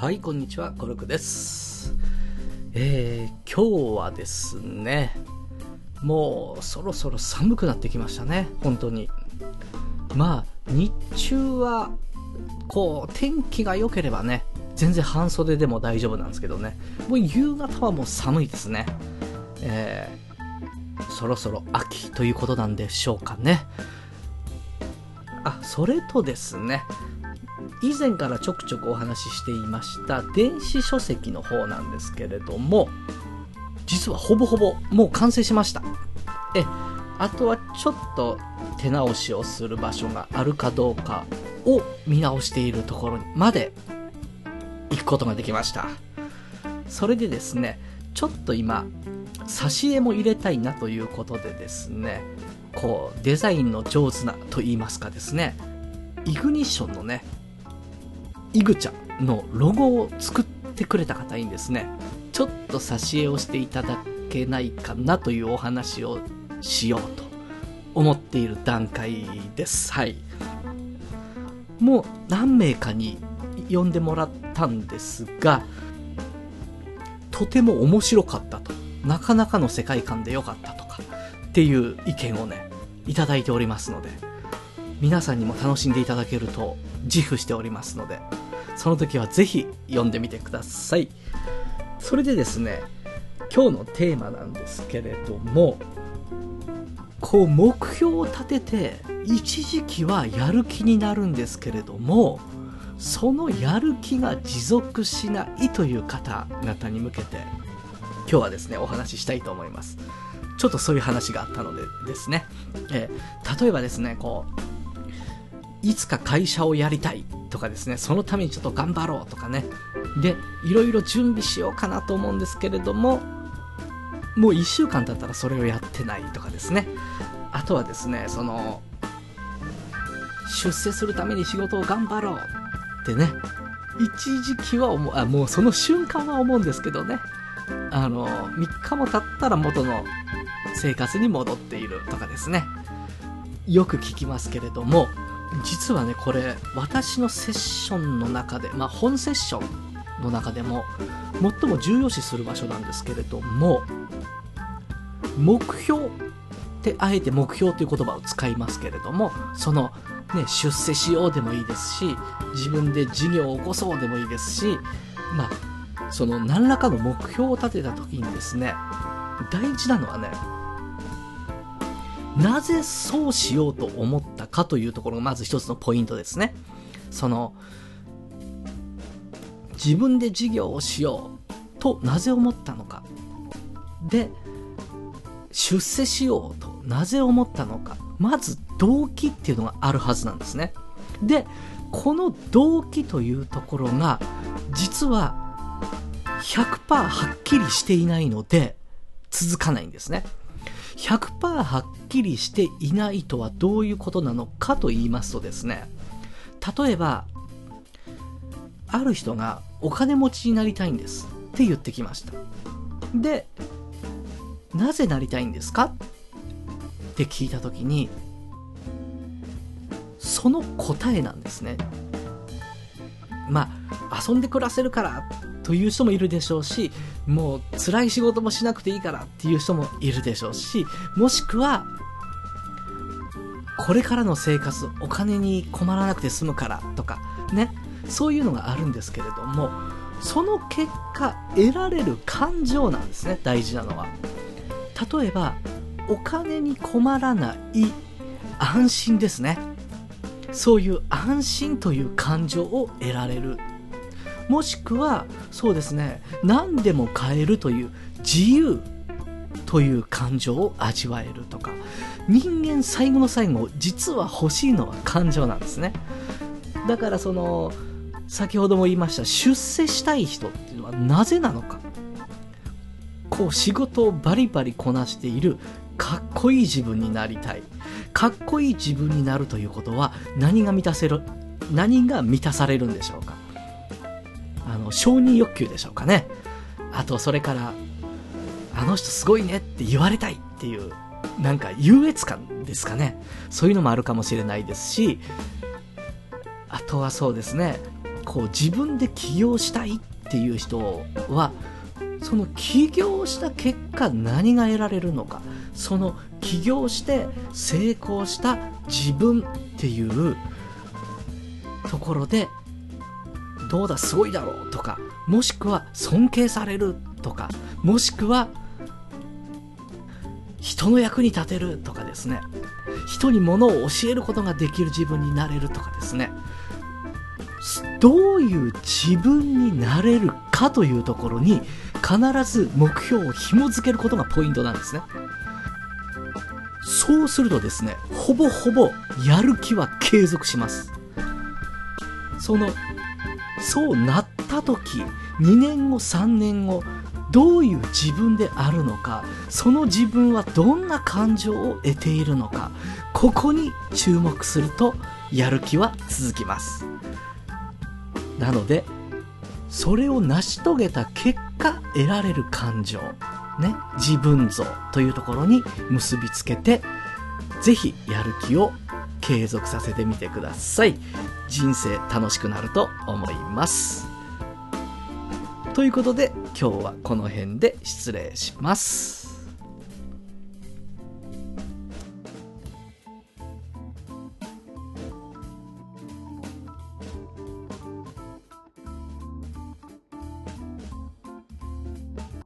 はい、こんにちは、コルクです。えー、今日はですね、もうそろそろ寒くなってきましたね、本当に。まあ、日中は、こう、天気が良ければね、全然半袖でも大丈夫なんですけどね、もう夕方はもう寒いですね。えー、そろそろ秋ということなんでしょうかね。あ、それとですね、以前からちょくちょくお話ししていました電子書籍の方なんですけれども実はほぼほぼもう完成しました。えあとはちょっと手直しをする場所があるかどうかを見直しているところまで行くことができました。それでですねちょっと今挿絵も入れたいなということでですねこうデザインの上手なと言いますかですねイグニッションのねイグちゃんのロゴを作ってくれた方にですね、ちょっと挿絵をしていただけないかなというお話をしようと思っている段階です。はい。もう何名かに呼んでもらったんですが、とても面白かったと。なかなかの世界観で良かったとか、っていう意見をね、いただいておりますので、皆さんにも楽しんでいただけると自負しておりますので、その時はぜひ読んでみてください。それでですね、今日のテーマなんですけれども、こう目標を立てて、一時期はやる気になるんですけれども、そのやる気が持続しないという方々に向けて、今日はですね、お話ししたいと思います。ちょっとそういう話があったのでですね、えー例えばですね、こう、いつか会社をやりたいとかですね、そのためにちょっと頑張ろうとかね。で、いろいろ準備しようかなと思うんですけれども、もう1週間経ったらそれをやってないとかですね。あとはですね、その、出世するために仕事を頑張ろうってね、一時期は思う、あ、もうその瞬間は思うんですけどね、あの、3日も経ったら元の生活に戻っているとかですね。よく聞きますけれども、実はね、これ、私のセッションの中で、まあ、本セッションの中でも、最も重要視する場所なんですけれども、目標って、あえて目標という言葉を使いますけれども、その、ね、出世しようでもいいですし、自分で事業を起こそうでもいいですし、まあ、その何らかの目標を立てた時にですね、大事なのはね、なぜそうしようと思ったかというところがまず一つのポイントですね。その、自分で事業をしようとなぜ思ったのか。で、出世しようとなぜ思ったのか。まず動機っていうのがあるはずなんですね。で、この動機というところが、実は100%はっきりしていないので、続かないんですね。100%はっきりしていないとはどういうことなのかと言いますとですね、例えば、ある人がお金持ちになりたいんですって言ってきました。で、なぜなりたいんですか？って聞いたときに、その答えなんですね。まあ、遊んで暮らせるからという人もいるでしょうし、もう辛い仕事もしなくていいからっていう人もいるでしょうし、もしくは、これからの生活、お金に困らなくて済むからとか、ね、そういうのがあるんですけれども、その結果、得られる感情なんですね、大事なのは。例えば、お金に困らない安心ですね。そういう安心という感情を得られるもしくは、そうですね、何でも買えるという自由という感情を味わえるとか、人間最後の最後、実は欲しいのは感情なんですね。だからその、先ほども言いました、出世したい人っていうのはなぜなのか。こう仕事をバリバリこなしているかっこいい自分になりたい。かっこいい自分になるということは何が満たせる、何が満たされるんでしょうか。あの、承認欲求でしょうかね。あと、それから、あの人すごいねって言われたいっていう、なんか優越感ですかね。そういうのもあるかもしれないですし、あとはそうですね、こう自分で起業したいっていう人はその起業した結果何が得られるのかその起業して成功した自分っていうところでどうだすごいだろうとかもしくは尊敬されるとかもしくは人の役に立てるとかですね。人に物を教えることができる自分になれるとかですね。どういう自分になれるかというところに必ず目標を紐付けることがポイントなんですね。そうするとですねほぼほぼやる気は継続します。そのそうなった時2年後3年後どういう自分であるのかその自分はどんな感情を得ているのかここに注目するとやる気は続きます。なのでそれを成し遂げた結果得られる感情ね自分像というところに結びつけてぜひやる気を継続させてみてください。人生楽しくなると思います。ということで今日はこの辺で失礼します。